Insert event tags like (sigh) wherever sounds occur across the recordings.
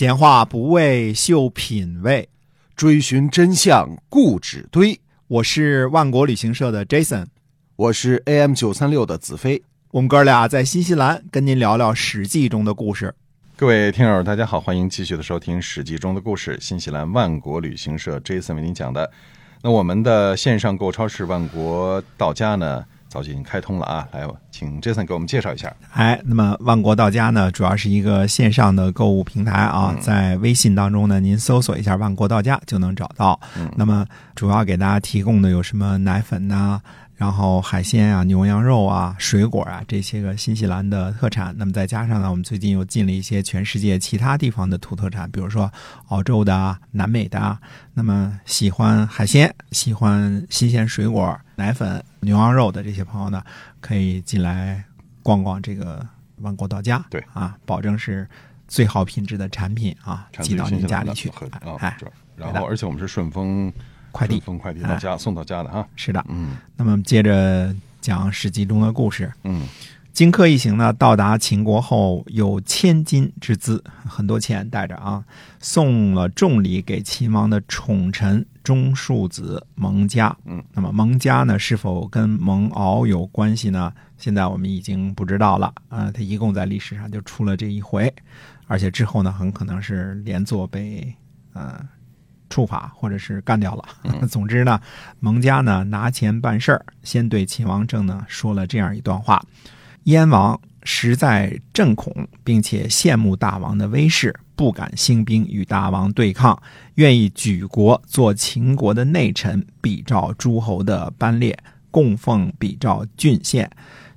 闲话不为秀品味，追寻真相固执堆。我是万国旅行社的 Jason，我是 AM 九三六的子飞。我们哥俩在新西兰跟您聊聊《史记》中的故事。各位听友，大家好，欢迎继续的收听《史记》中的故事。新西兰万国旅行社 Jason 为您讲的。那我们的线上购超市万国到家呢，早就已经开通了啊！来，请 Jason 给我们介绍一下。哎，那么万国到家呢，主要是一个线上的购物平台啊，在微信当中呢，您搜索一下“万国到家”就能找到。那么主要给大家提供的有什么奶粉呐？然后海鲜啊、牛羊肉啊、水果啊这些个新西兰的特产，那么再加上呢，我们最近又进了一些全世界其他地方的土特产，比如说澳洲的、南美的。那么喜欢海鲜、喜欢新鲜水果、奶粉、牛羊肉的这些朋友呢，可以进来逛逛这个万国到家。对啊，保证是最好品质的产品啊，寄到您家里去。哎，然后而且我们是顺丰。快递，顺丰快递到家，送到家的啊。是的，嗯。那么接着讲《史记》中的故事。嗯，荆轲一行呢，到达秦国后，有千金之资，很多钱带着啊，送了重礼给秦王的宠臣中庶子蒙嘉。嗯，那么蒙嘉呢，是否跟蒙敖有关系呢？现在我们已经不知道了啊。他一共在历史上就出了这一回，而且之后呢，很可能是连坐被呃。处罚或者是干掉了。(laughs) 总之呢，蒙家呢拿钱办事儿，先对秦王政呢说了这样一段话：燕王实在震恐，并且羡慕大王的威势，不敢兴兵与大王对抗，愿意举国做秦国的内臣，比照诸侯的班列，供奉比照郡县，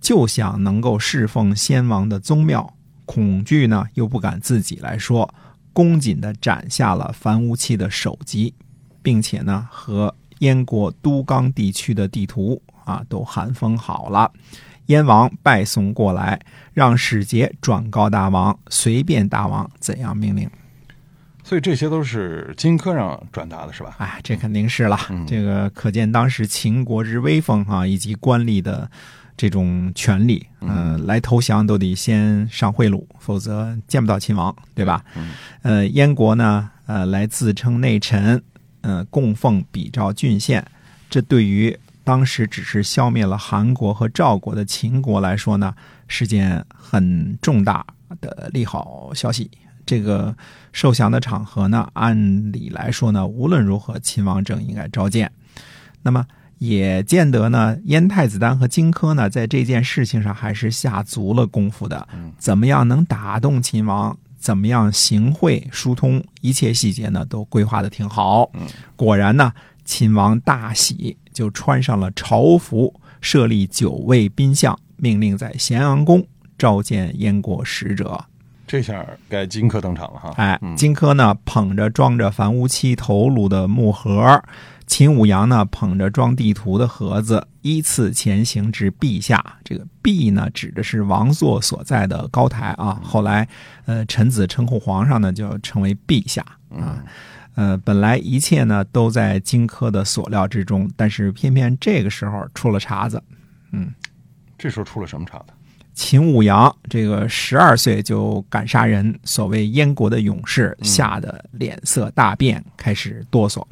就想能够侍奉先王的宗庙。恐惧呢，又不敢自己来说。恭谨地斩下了樊於期的首级，并且呢，和燕国都江地区的地图啊都函封好了。燕王拜送过来，让使节转告大王，随便大王怎样命令。所以这些都是荆轲让转达的，是吧？哎，这肯定是了。这个可见当时秦国之威风啊，以及官吏的。这种权利，嗯，来投降都得先上贿赂，否则见不到秦王，对吧？呃，燕国呢，呃，来自称内臣，呃，供奉比照郡县，这对于当时只是消灭了韩国和赵国的秦国来说呢，是件很重大的利好消息。这个受降的场合呢，按理来说呢，无论如何，秦王政应该召见。那么。也见得呢，燕太子丹和荆轲呢，在这件事情上还是下足了功夫的。怎么样能打动秦王？怎么样行贿疏通？一切细节呢，都规划的挺好。果然呢，秦王大喜，就穿上了朝服，设立九位宾相，命令在咸阳宫召见燕国使者。这下该荆轲登场了哈！哎，荆轲呢，捧着装着樊於期头颅的木盒。秦舞阳呢，捧着装地图的盒子，依次前行至陛下。这个“陛”呢，指的是王座所在的高台啊。后来，呃，臣子称呼皇上呢，就称为陛下啊。呃，本来一切呢都在荆轲的所料之中，但是偏偏这个时候出了岔子。嗯，这时候出了什么岔子？秦舞阳这个十二岁就敢杀人，所谓燕国的勇士，吓得脸色大变，开始哆嗦。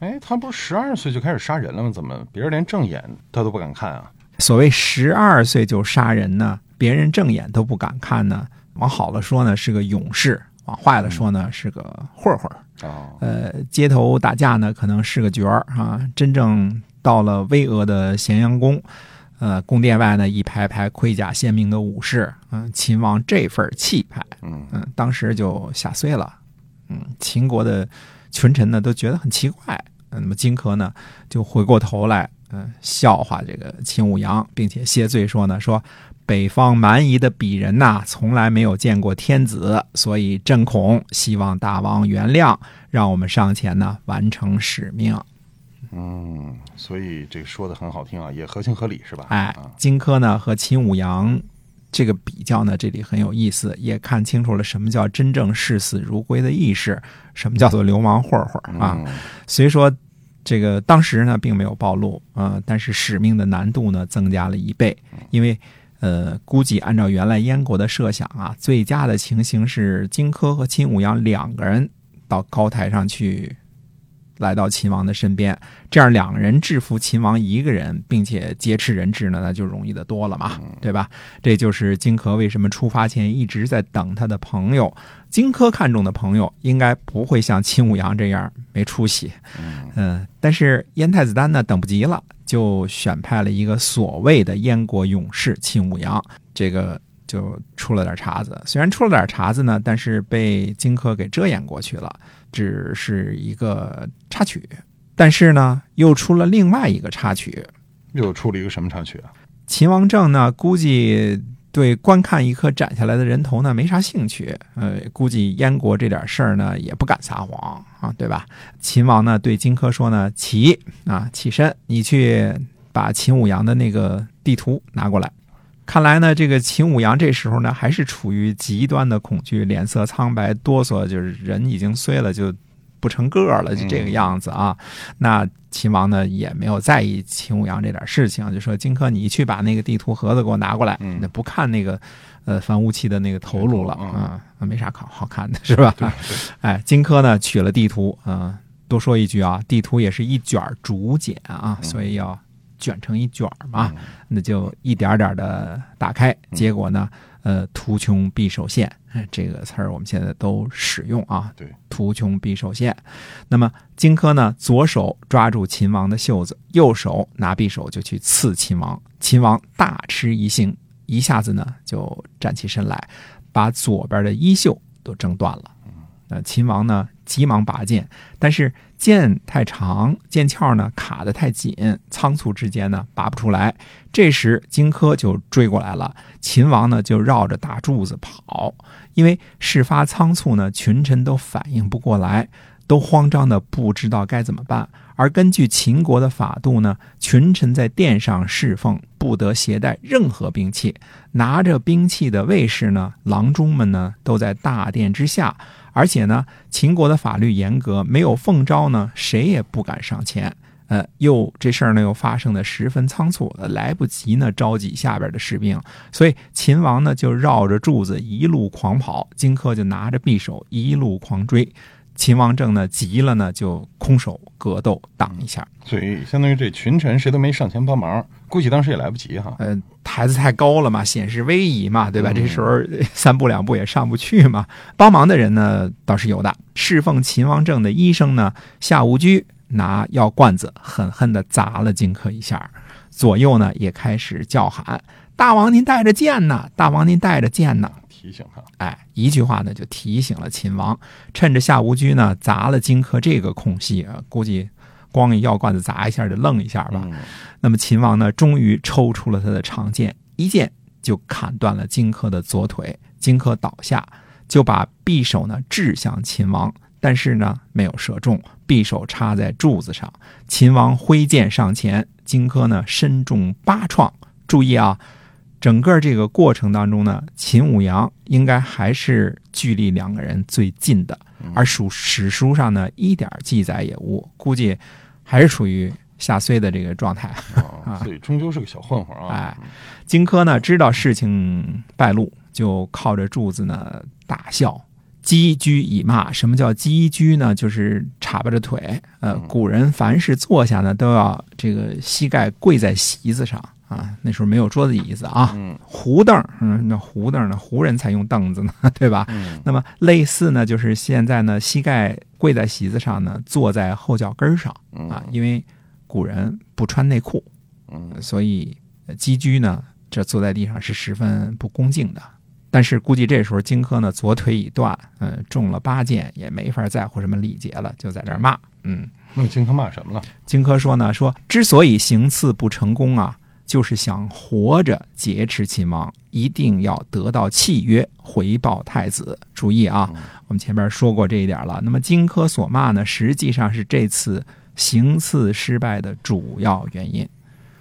哎，他不是十二岁就开始杀人了吗？怎么别人连正眼他都不敢看啊？所谓十二岁就杀人呢，别人正眼都不敢看呢。往好了说呢，是个勇士；往坏了说呢，是个混混。哦，呃，街头打架呢，可能是个角儿啊。真正到了巍峨的咸阳宫，呃，宫殿外呢，一排排盔甲鲜明的武士，嗯，秦王这份气派，嗯嗯，当时就吓碎了。嗯，秦国的。群臣呢都觉得很奇怪，那么荆轲呢就回过头来，嗯，笑话这个秦舞阳，并且谢罪说呢，说北方蛮夷的鄙人呐，从来没有见过天子，所以朕恐，希望大王原谅，让我们上前呢完成使命。嗯，所以这个说的很好听啊，也合情合理是吧？哎，荆轲呢和秦舞阳。这个比较呢，这里很有意思，也看清楚了什么叫真正视死如归的意识，什么叫做流氓混混啊。虽说这个当时呢并没有暴露啊，但是使命的难度呢增加了一倍，因为呃，估计按照原来燕国的设想啊，最佳的情形是荆轲和秦舞阳两个人到高台上去，来到秦王的身边，这样两个人制服秦王一个人，并且劫持人质呢，那就容易的多了嘛，对吧？这就是荆轲为什么出发前一直在等他的朋友。荆轲看中的朋友，应该不会像秦舞阳这样没出息。嗯，但是燕太子丹呢，等不及了，就选派了一个所谓的燕国勇士秦舞阳，这个就出了点茬子。虽然出了点茬子呢，但是被荆轲给遮掩过去了，只是一个插曲。但是呢，又出了另外一个插曲。又出了一个什么插曲啊？秦王政呢，估计。对观看一颗斩下来的人头呢没啥兴趣，呃，估计燕国这点事儿呢也不敢撒谎啊，对吧？秦王呢对荆轲说呢：“起啊，起身，你去把秦舞阳的那个地图拿过来。”看来呢，这个秦舞阳这时候呢还是处于极端的恐惧，脸色苍白，哆嗦，就是人已经碎了，就。不成个儿了，就这个样子啊。那秦王呢也没有在意秦舞阳这点事情，就说：“荆轲，你去把那个地图盒子给我拿过来。那不看那个呃樊无期的那个头颅了啊，没啥好好看的，是吧？” (laughs) 哎，荆轲呢取了地图啊。多说一句啊，地图也是一卷竹简啊，所以要卷成一卷嘛。那就一点点的打开，结果呢？呃，图穷匕首现，这个词儿我们现在都使用啊。对，图穷匕首现。那么荆轲呢，左手抓住秦王的袖子，右手拿匕首就去刺秦王。秦王大吃一惊，一下子呢就站起身来，把左边的衣袖都挣断了。那秦王呢？急忙拔剑，但是剑太长，剑鞘呢卡得太紧，仓促之间呢拔不出来。这时荆轲就追过来了，秦王呢就绕着大柱子跑。因为事发仓促呢，群臣都反应不过来，都慌张的不知道该怎么办。而根据秦国的法度呢，群臣在殿上侍奉不得携带任何兵器，拿着兵器的卫士呢、郎中们呢都在大殿之下。而且呢，秦国的法律严格，没有奉诏呢，谁也不敢上前。呃，又这事儿呢又发生的十分仓促，来不及呢召集下边的士兵，所以秦王呢就绕着柱子一路狂跑，荆轲就拿着匕首一路狂追。秦王政呢急了呢，就空手格斗挡一下，所以相当于这群臣谁都没上前帮忙，估计当时也来不及哈。呃，台子太高了嘛，显示威仪嘛，对吧？这时候 (laughs) 三步两步也上不去嘛。帮忙的人呢倒是有的，侍奉秦王政的医生呢夏无居拿药罐子狠狠地砸了荆轲一下，左右呢也开始叫喊：“大王您带着剑呢，大王您带着剑呢。”提醒他，哎，一句话呢就提醒了秦王，趁着夏无居呢砸了荆轲这个空隙啊，估计光一药罐子砸一下就愣一下吧。那么秦王呢，终于抽出了他的长剑，一剑就砍断了荆轲的左腿，荆轲倒下，就把匕首呢掷向秦王，但是呢没有射中，匕首插在柱子上。秦王挥剑上前，荆轲呢身中八创，注意啊。整个这个过程当中呢，秦舞阳应该还是距离两个人最近的，而属史书上呢一点记载也无，估计还是处于下燧的这个状态啊。所以终究是个小混混啊。哎，荆轲呢知道事情败露，就靠着柱子呢大笑，击居以骂。什么叫击居呢？就是叉巴着腿。呃，古人凡是坐下呢，都要这个膝盖跪在席子上。啊，那时候没有桌子椅子啊，胡凳，嗯，那胡凳呢，胡人才用凳子呢，(laughs) 对吧？嗯那么类似呢，就是现在呢，膝盖跪在席子上呢，坐在后脚跟上啊，因为古人不穿内裤，嗯，所以积居呢，这坐在地上是十分不恭敬的。但是估计这时候荆轲呢，左腿已断，嗯，中了八箭，也没法在乎什么礼节了，就在这骂，嗯。那荆轲骂什么了？荆轲说呢，说之所以行刺不成功啊。就是想活着劫持秦王，一定要得到契约回报太子。注意啊，我们前面说过这一点了。那么荆轲所骂呢，实际上是这次行刺失败的主要原因。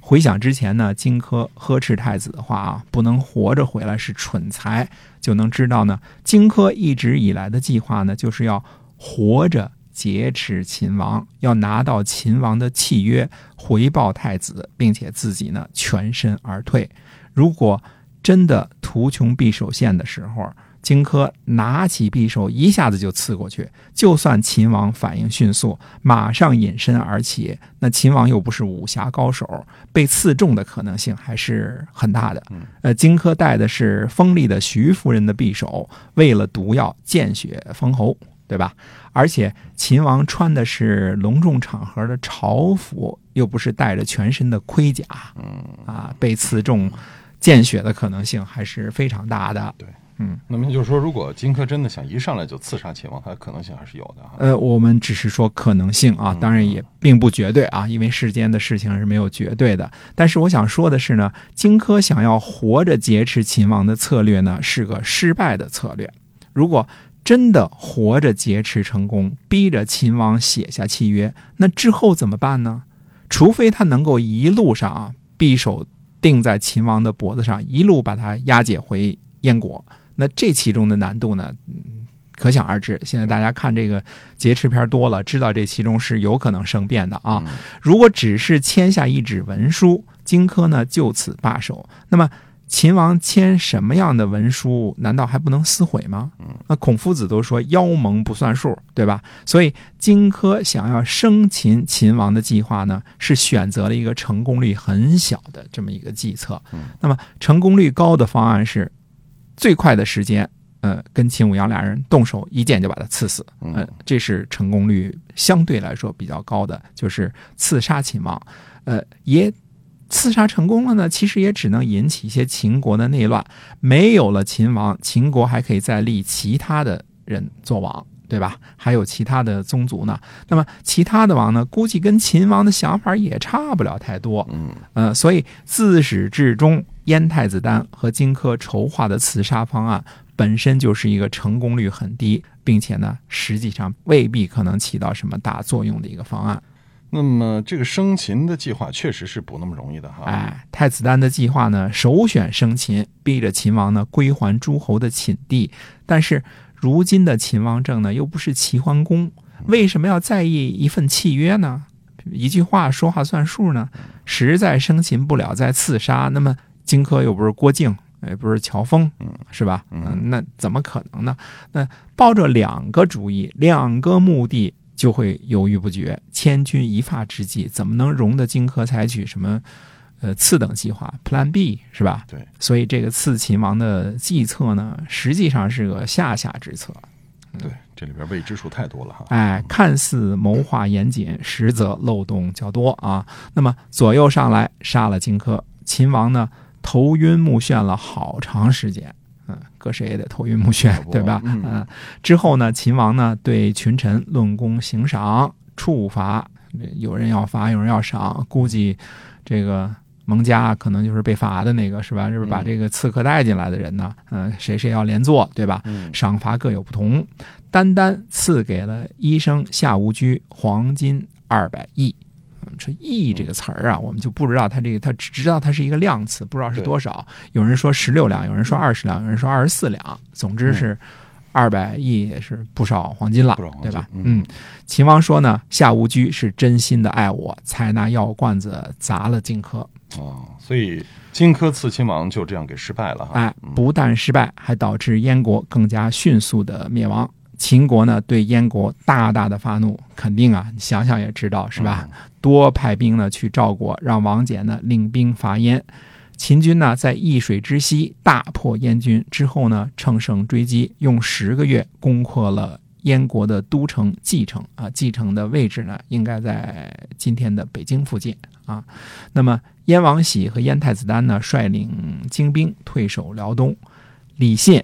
回想之前呢，荆轲呵斥太子的话啊，不能活着回来是蠢材，就能知道呢，荆轲一直以来的计划呢，就是要活着。劫持秦王，要拿到秦王的契约，回报太子，并且自己呢全身而退。如果真的图穷匕首现的时候，荆轲拿起匕首一下子就刺过去。就算秦王反应迅速，马上隐身而起，那秦王又不是武侠高手，被刺中的可能性还是很大的。呃，荆轲带的是锋利的徐夫人的匕首，为了毒药见血封喉，对吧？而且秦王穿的是隆重场合的朝服，又不是带着全身的盔甲，嗯，啊，被刺中见血的可能性还是非常大的。对，嗯，那么就是说，如果荆轲真的想一上来就刺杀秦王，他的可能性还是有的哈。呃，我们只是说可能性啊，当然也并不绝对啊，因为世间的事情是没有绝对的。但是我想说的是呢，荆轲想要活着劫持秦王的策略呢，是个失败的策略。如果真的活着劫持成功，逼着秦王写下契约，那之后怎么办呢？除非他能够一路上啊，匕首钉在秦王的脖子上，一路把他押解回燕国。那这其中的难度呢，嗯可想而知。现在大家看这个劫持片多了，知道这其中是有可能生变的啊。如果只是签下一纸文书，荆轲呢就此罢手，那么。秦王签什么样的文书，难道还不能撕毁吗？那孔夫子都说“妖盟不算数”，对吧？所以荆轲想要生擒秦王的计划呢，是选择了一个成功率很小的这么一个计策。那么成功率高的方案是最快的时间，呃，跟秦舞阳俩人动手一剑就把他刺死。呃，这是成功率相对来说比较高的，就是刺杀秦王。呃，也。刺杀成功了呢，其实也只能引起一些秦国的内乱。没有了秦王，秦国还可以再立其他的人做王，对吧？还有其他的宗族呢。那么其他的王呢，估计跟秦王的想法也差不了太多。嗯，呃，所以自始至终，燕太子丹和荆轲筹划的刺杀方案本身就是一个成功率很低，并且呢，实际上未必可能起到什么大作用的一个方案。那么这个生擒的计划确实是不那么容易的哈。哎，太子丹的计划呢，首选生擒，逼着秦王呢归还诸侯的寝地。但是如今的秦王政呢，又不是齐桓公，为什么要在意一份契约呢？一句话说话算数呢？实在生擒不了，再刺杀，那么荆轲又不是郭靖，也不是乔峰，是吧？嗯，那怎么可能呢？那抱着两个主意，两个目的。就会犹豫不决，千钧一发之际，怎么能容得荆轲采取什么，呃，次等计划 Plan B 是吧？对，所以这个刺秦王的计策呢，实际上是个下下之策。对，这里边未知数太多了哈。哎，看似谋划严谨，实则漏洞较多啊。那么左右上来杀了荆轲，秦王呢头晕目眩了好长时间。嗯，搁谁也得头晕目眩，(laughs) 对吧？嗯，之后呢，秦王呢对群臣论功行赏、处罚，有人要罚，有人要赏。估计这个蒙家可能就是被罚的那个，是吧？就是把这个刺客带进来的人呢，嗯，谁谁要连坐，对吧？赏罚各有不同，单单赐给了医生夏无居黄金二百亿。说“亿”这个词儿啊，我们就不知道它这个，它只知道它是一个量词，不知道是多少。有人说十六两，有人说二十两，有人说二十四两，总之是二百亿，也是不少黄金了，对吧？嗯，秦王说呢，夏无居是真心的爱我，才拿药罐子砸了荆轲。哦，所以荆轲刺秦王就这样给失败了哈。哎，不但失败，还导致燕国更加迅速的灭亡。秦国呢，对燕国大大的发怒，肯定啊，你想想也知道是吧？多派兵呢去赵国，让王翦呢领兵伐燕。秦军呢在易水之西大破燕军之后呢，乘胜追击，用十个月攻破了燕国的都城蓟城啊。蓟城的位置呢，应该在今天的北京附近啊。那么燕王喜和燕太子丹呢，率领精兵退守辽东，李信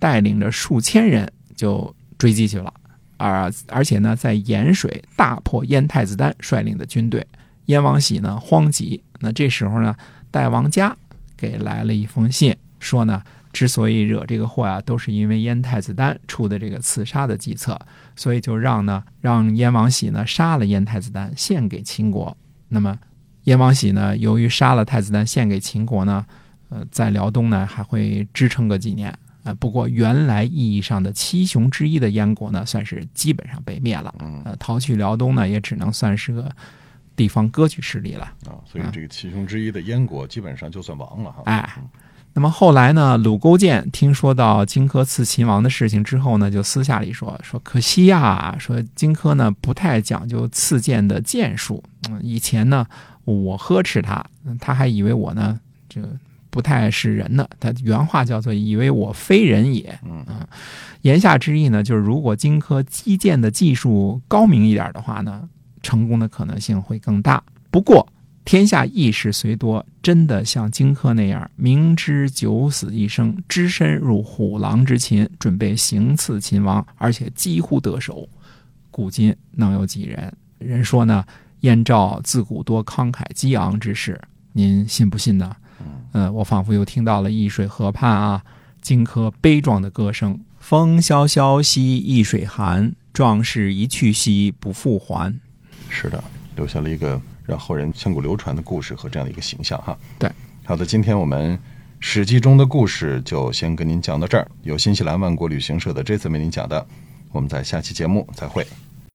带领着数千人就。追击去了，而而且呢，在盐水大破燕太子丹率领的军队，燕王喜呢慌急。那这时候呢，代王嘉给来了一封信，说呢，之所以惹这个祸啊，都是因为燕太子丹出的这个刺杀的计策，所以就让呢，让燕王喜呢杀了燕太子丹，献给秦国。那么，燕王喜呢，由于杀了太子丹献给秦国呢，呃，在辽东呢还会支撑个几年。呃，不过原来意义上的七雄之一的燕国呢，算是基本上被灭了。呃，逃去辽东呢，也只能算是个地方割据势力了。啊，所以这个七雄之一的燕国基本上就算亡了哈。哎，那么后来呢，鲁勾践听说到荆轲刺秦王的事情之后呢，就私下里说说可惜呀，说荆轲呢不太讲究刺剑的剑术。嗯，以前呢我呵斥他，他还以为我呢这个不太是人呢。他原话叫做“以为我非人也”。嗯啊，言下之意呢，就是如果荆轲击剑的技术高明一点的话呢，成功的可能性会更大。不过。天下义士虽多，真的像荆轲那样明知九死一生，只身入虎狼之秦，准备行刺秦王，而且几乎得手，古今能有几人？人说呢，燕赵自古多慷慨激昂之士，您信不信呢？呃，我仿佛又听到了易水河畔啊，荆轲悲壮的歌声：“风萧萧兮易水寒，壮士一去兮不复还。”是的，留下了一个。让后人千古流传的故事和这样的一个形象哈。对，好的，今天我们《史记》中的故事就先跟您讲到这儿。有新西兰万国旅行社的这次为您讲的，我们在下期节目再会。